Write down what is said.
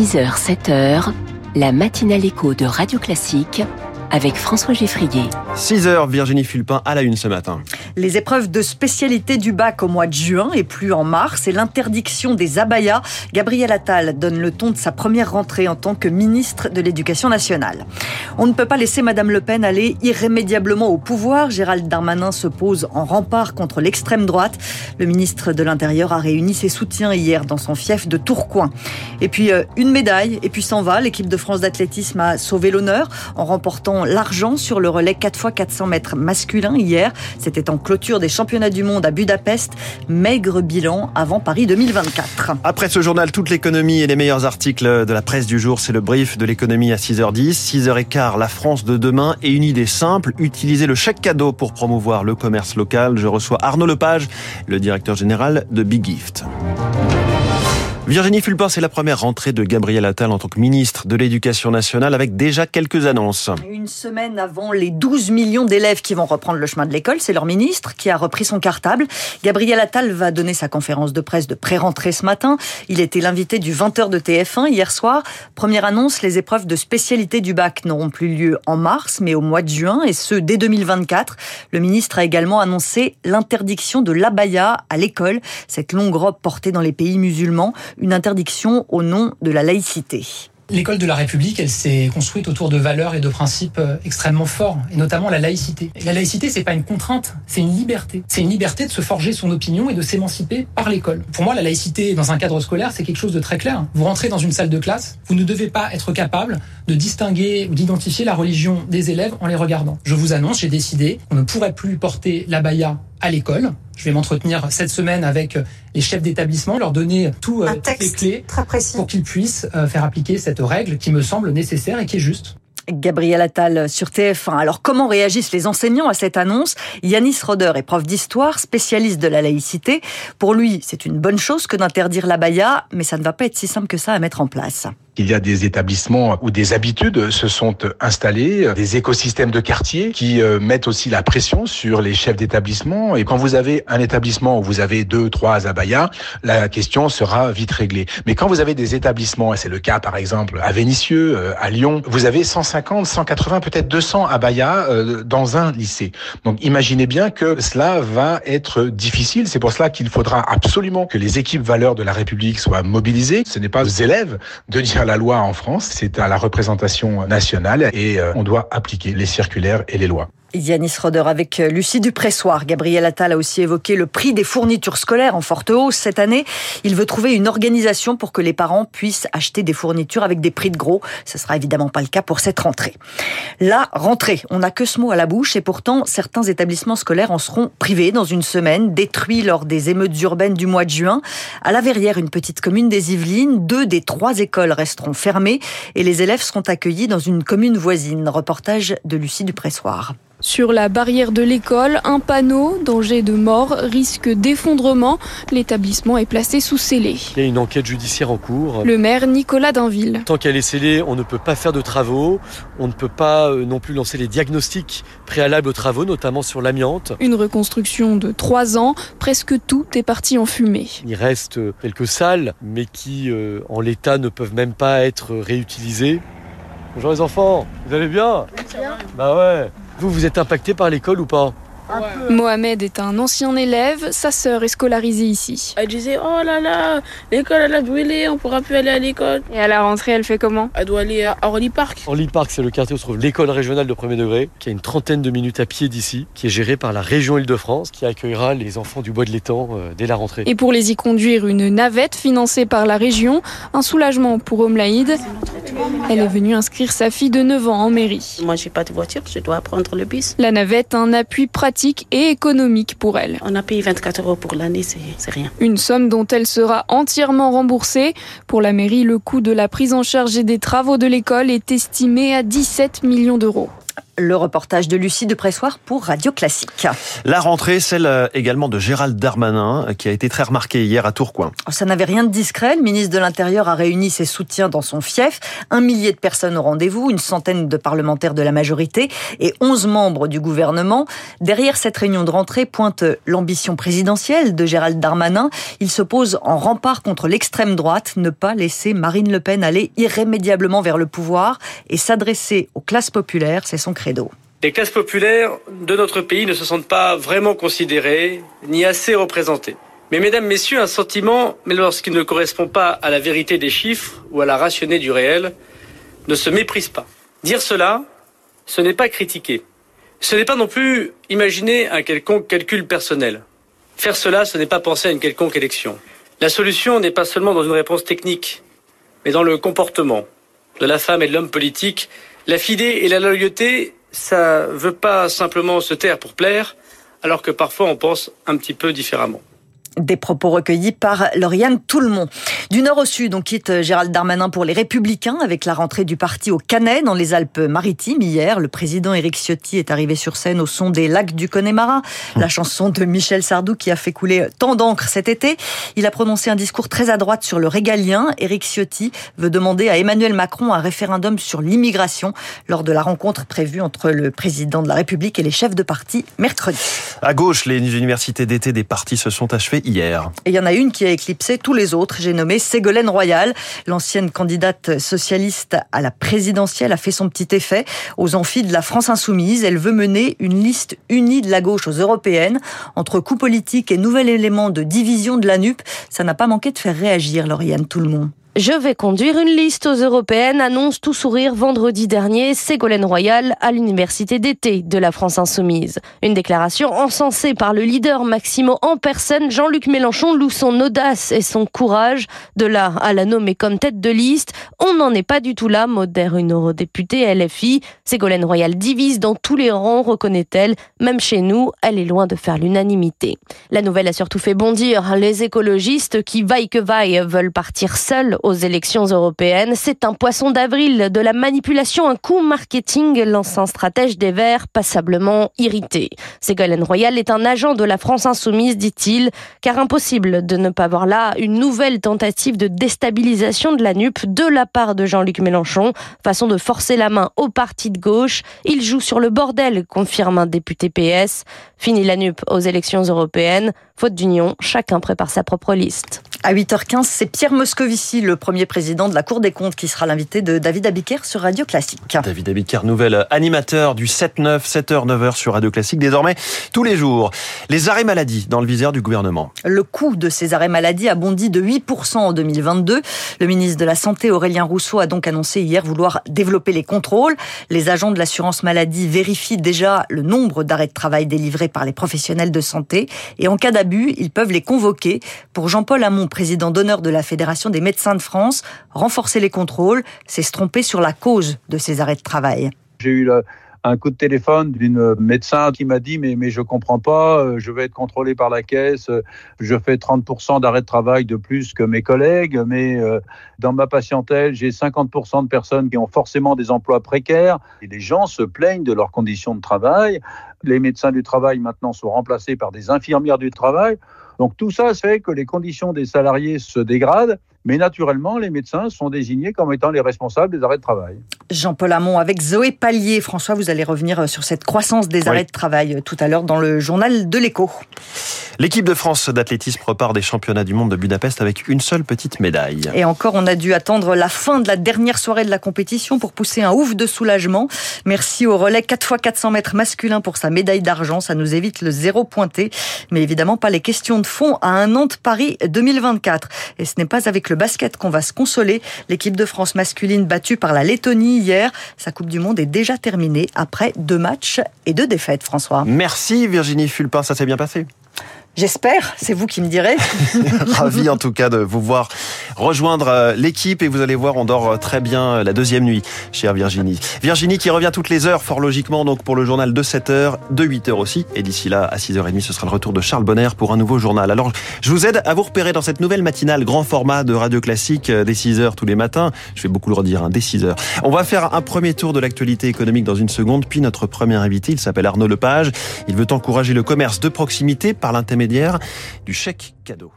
6h, 7h, la matinale écho de Radio Classique avec François Geffrier. 6h, Virginie Fulpin à la une ce matin. Les épreuves de spécialité du bac au mois de juin et plus en mars et l'interdiction des abayas. Gabriel Attal donne le ton de sa première rentrée en tant que ministre de l'Éducation nationale. On ne peut pas laisser Madame Le Pen aller irrémédiablement au pouvoir. Gérald Darmanin se pose en rempart contre l'extrême droite. Le ministre de l'Intérieur a réuni ses soutiens hier dans son fief de Tourcoing. Et puis euh, une médaille et puis s'en va. L'équipe de France d'athlétisme a sauvé l'honneur en remportant l'argent sur le relais 4x400 mètres masculin hier. C'était en clôture des championnats du monde à Budapest. Maigre bilan avant Paris 2024. Après ce journal, toute l'économie et les meilleurs articles de la presse du jour, c'est le brief de l'économie à 6h10. 6h15, la France de demain et une idée simple, utiliser le chèque cadeau pour promouvoir le commerce local. Je reçois Arnaud Lepage, le directeur général de Big Gift. Virginie Fulpin, c'est la première rentrée de Gabriel Attal en tant que ministre de l'Éducation nationale avec déjà quelques annonces. Une semaine avant les 12 millions d'élèves qui vont reprendre le chemin de l'école, c'est leur ministre qui a repris son cartable. Gabriel Attal va donner sa conférence de presse de pré-rentrée ce matin. Il était l'invité du 20h de TF1 hier soir. Première annonce, les épreuves de spécialité du bac n'auront plus lieu en mars, mais au mois de juin, et ce, dès 2024. Le ministre a également annoncé l'interdiction de l'abaya à l'école, cette longue robe portée dans les pays musulmans une interdiction au nom de la laïcité. L'école de la République, elle s'est construite autour de valeurs et de principes euh, extrêmement forts, et notamment la laïcité. la laïcité, c'est pas une contrainte, c'est une liberté. C'est une liberté de se forger son opinion et de s'émanciper par l'école. Pour moi, la laïcité dans un cadre scolaire, c'est quelque chose de très clair. Vous rentrez dans une salle de classe, vous ne devez pas être capable de distinguer ou d'identifier la religion des élèves en les regardant. Je vous annonce, j'ai décidé qu'on ne pourrait plus porter la baya à l'école. Je vais m'entretenir cette semaine avec les chefs d'établissement, leur donner tout, euh, toutes les clés pour qu'ils puissent euh, faire appliquer cette règle qui me semble nécessaire et qui est juste. Gabriel Attal sur TF1. Alors comment réagissent les enseignants à cette annonce? Yanis Roder est prof d'histoire, spécialiste de la laïcité. Pour lui, c'est une bonne chose que d'interdire la baya, mais ça ne va pas être si simple que ça à mettre en place. Il y a des établissements où des habitudes se sont installées, des écosystèmes de quartier qui euh, mettent aussi la pression sur les chefs d'établissement. Et quand vous avez un établissement où vous avez deux, trois abayas, la question sera vite réglée. Mais quand vous avez des établissements, et c'est le cas par exemple à Vénissieux, euh, à Lyon, vous avez 150, 180, peut-être 200 abayas euh, dans un lycée. Donc imaginez bien que cela va être difficile. C'est pour cela qu'il faudra absolument que les équipes valeurs de la République soient mobilisées. Ce n'est pas aux élèves de dire la loi en France, c'est à la représentation nationale et euh, on doit appliquer les circulaires et les lois. Yanis Roder avec euh, Lucie Dupressoir. Gabriel Attal a aussi évoqué le prix des fournitures scolaires en forte hausse cette année. Il veut trouver une organisation pour que les parents puissent acheter des fournitures avec des prix de gros. Ce sera évidemment pas le cas pour cette rentrée. La rentrée, on n'a que ce mot à la bouche et pourtant certains établissements scolaires en seront privés dans une semaine, détruits lors des émeutes urbaines du mois de juin. À la Verrière, une petite commune des Yvelines, deux des trois écoles resteront fermées et les élèves seront accueillis dans une commune voisine. Reportage de Lucie Dupressoir. Sur la barrière de l'école, un panneau, danger de mort, risque d'effondrement. L'établissement est placé sous scellé. Il y a une enquête judiciaire en cours. Le maire Nicolas Dainville. Tant qu'elle est scellée, on ne peut pas faire de travaux, on ne peut pas euh, non plus lancer les diagnostics préalables aux travaux, notamment sur l'amiante. Une reconstruction de trois ans, presque tout est parti en fumée. Il reste euh, quelques salles, mais qui, euh, en l'état, ne peuvent même pas être réutilisées. Bonjour les enfants, vous allez bien? Bah ouais vous, vous êtes impacté par l'école ou pas Mohamed est un ancien élève, sa sœur est scolarisée ici. Elle disait Oh là là, l'école elle a brûlé, on pourra plus aller à l'école. Et à la rentrée, elle fait comment Elle doit aller à Orly Park. Orly Park, c'est le quartier où se trouve l'école régionale de premier degré, qui a une trentaine de minutes à pied d'ici, qui est gérée par la région Île-de-France, qui accueillera les enfants du bois de l'étang euh, dès la rentrée. Et pour les y conduire, une navette financée par la région, un soulagement pour Omlaïd. Elle est venue inscrire sa fille de 9 ans en mairie. Moi, j'ai pas de voiture, je dois prendre le bus. La navette, un appui pratique et économique pour elle. On a payé 24 euros pour l'année, c'est rien. Une somme dont elle sera entièrement remboursée. Pour la mairie, le coût de la prise en charge et des travaux de l'école est estimé à 17 millions d'euros. Le reportage de Lucie de Pressoir pour Radio Classique. La rentrée, celle euh, également de Gérald Darmanin, euh, qui a été très remarqué hier à Tourcoing. Ça n'avait rien de discret. Le ministre de l'Intérieur a réuni ses soutiens dans son fief. Un millier de personnes au rendez-vous, une centaine de parlementaires de la majorité et onze membres du gouvernement. Derrière cette réunion de rentrée pointe l'ambition présidentielle de Gérald Darmanin. Il se pose en rempart contre l'extrême droite, ne pas laisser Marine Le Pen aller irrémédiablement vers le pouvoir et s'adresser aux classes populaires. C'est son Les classes populaires de notre pays ne se sentent pas vraiment considérées ni assez représentées. Mais mesdames, messieurs, un sentiment, mais lorsqu'il ne correspond pas à la vérité des chiffres ou à la rationnée du réel, ne se méprise pas. Dire cela, ce n'est pas critiquer. Ce n'est pas non plus imaginer un quelconque calcul personnel. Faire cela, ce n'est pas penser à une quelconque élection. La solution n'est pas seulement dans une réponse technique, mais dans le comportement de la femme et de l'homme politique. La fidée et la loyauté ça veut pas simplement se taire pour plaire, alors que parfois on pense un petit peu différemment. Des propos recueillis par Lauriane Toulmont. Du nord au sud, on quitte Gérald Darmanin pour les Républicains avec la rentrée du parti au Canet dans les Alpes-Maritimes. Hier, le président Éric Ciotti est arrivé sur scène au son des lacs du Connemara, la chanson de Michel Sardou qui a fait couler tant d'encre cet été. Il a prononcé un discours très à droite sur le régalien. Éric Ciotti veut demander à Emmanuel Macron un référendum sur l'immigration lors de la rencontre prévue entre le président de la République et les chefs de parti mercredi. À gauche, les universités d'été des partis se sont achevées hier. Et il y en a une qui a éclipsé tous les autres. J'ai nommé Ségolène Royal. L'ancienne candidate socialiste à la présidentielle a fait son petit effet aux amphis de la France insoumise. Elle veut mener une liste unie de la gauche aux européennes. Entre coups politiques et nouvel élément de division de la NUP, ça n'a pas manqué de faire réagir Lauriane tout le monde. Je vais conduire une liste aux européennes, annonce tout sourire vendredi dernier Ségolène Royal à l'université d'été de la France Insoumise. Une déclaration encensée par le leader Maximo en personne, Jean-Luc Mélenchon loue son audace et son courage. De là à la nommer comme tête de liste, on n'en est pas du tout là, modère une eurodéputée LFI. Ségolène Royal divise dans tous les rangs, reconnaît-elle. Même chez nous, elle est loin de faire l'unanimité. La nouvelle a surtout fait bondir les écologistes qui, vaille que vaille, veulent partir seuls aux élections européennes. C'est un poisson d'avril de la manipulation, un coup marketing, lance un stratège des Verts passablement irrité. Ségolène Royal est un agent de la France insoumise, dit-il, car impossible de ne pas voir là une nouvelle tentative de déstabilisation de la NUP de la part de Jean-Luc Mélenchon, façon de forcer la main au parti de gauche. Il joue sur le bordel, confirme un député PS. Fini la NUP aux élections européennes. Faute d'union, chacun prépare sa propre liste. À 8h15, c'est Pierre Moscovici, le premier président de la Cour des comptes, qui sera l'invité de David Abiker sur Radio Classique. David Abiker, nouvel animateur du 7-9, 7h, 9h sur Radio Classique, désormais tous les jours. Les arrêts maladie dans le viseur du gouvernement. Le coût de ces arrêts maladie a bondi de 8% en 2022. Le ministre de la Santé, Aurélien Rousseau, a donc annoncé hier vouloir développer les contrôles. Les agents de l'assurance maladie vérifient déjà le nombre d'arrêts de travail délivrés par les professionnels de santé et en cas d'abus, ils peuvent les convoquer. Pour Jean-Paul Hamon, président d'honneur de la Fédération des médecins de France, renforcer les contrôles, c'est se tromper sur la cause de ces arrêts de travail. J'ai eu un coup de téléphone d'une médecin qui m'a dit mais mais je comprends pas, euh, je vais être contrôlé par la caisse, euh, je fais 30% d'arrêt de travail de plus que mes collègues, mais euh, dans ma patientèle, j'ai 50% de personnes qui ont forcément des emplois précaires et les gens se plaignent de leurs conditions de travail. Les médecins du travail maintenant sont remplacés par des infirmières du travail. Donc tout ça fait que les conditions des salariés se dégradent, mais naturellement, les médecins sont désignés comme étant les responsables des arrêts de travail. Jean-Paul Hamon avec Zoé Pallier. François, vous allez revenir sur cette croissance des arrêts de travail tout à l'heure dans le journal de l'écho. L'équipe de France d'athlétisme repart des championnats du monde de Budapest avec une seule petite médaille. Et encore, on a dû attendre la fin de la dernière soirée de la compétition pour pousser un ouf de soulagement. Merci au relais 4 x 400 mètres masculin pour sa médaille d'argent. Ça nous évite le zéro pointé. Mais évidemment, pas les questions de fond à un Nantes Paris 2024. Et ce n'est pas avec le basket qu'on va se consoler. L'équipe de France masculine battue par la Lettonie hier. Sa Coupe du Monde est déjà terminée après deux matchs et deux défaites, François. Merci Virginie Fulpin, ça s'est bien passé. J'espère, c'est vous qui me direz. Ravi en tout cas de vous voir rejoindre l'équipe et vous allez voir, on dort très bien la deuxième nuit, chère Virginie. Virginie qui revient toutes les heures, fort logiquement, donc pour le journal de 7h, de 8h aussi. Et d'ici là, à 6h30, ce sera le retour de Charles Bonner pour un nouveau journal. Alors, je vous aide à vous repérer dans cette nouvelle matinale grand format de Radio Classique dès 6h tous les matins. Je vais beaucoup le redire, hein, dès 6h. On va faire un premier tour de l'actualité économique dans une seconde, puis notre premier invité, il s'appelle Arnaud Lepage. Il veut encourager le commerce de proximité par l'intermédiaire du chèque cadeau.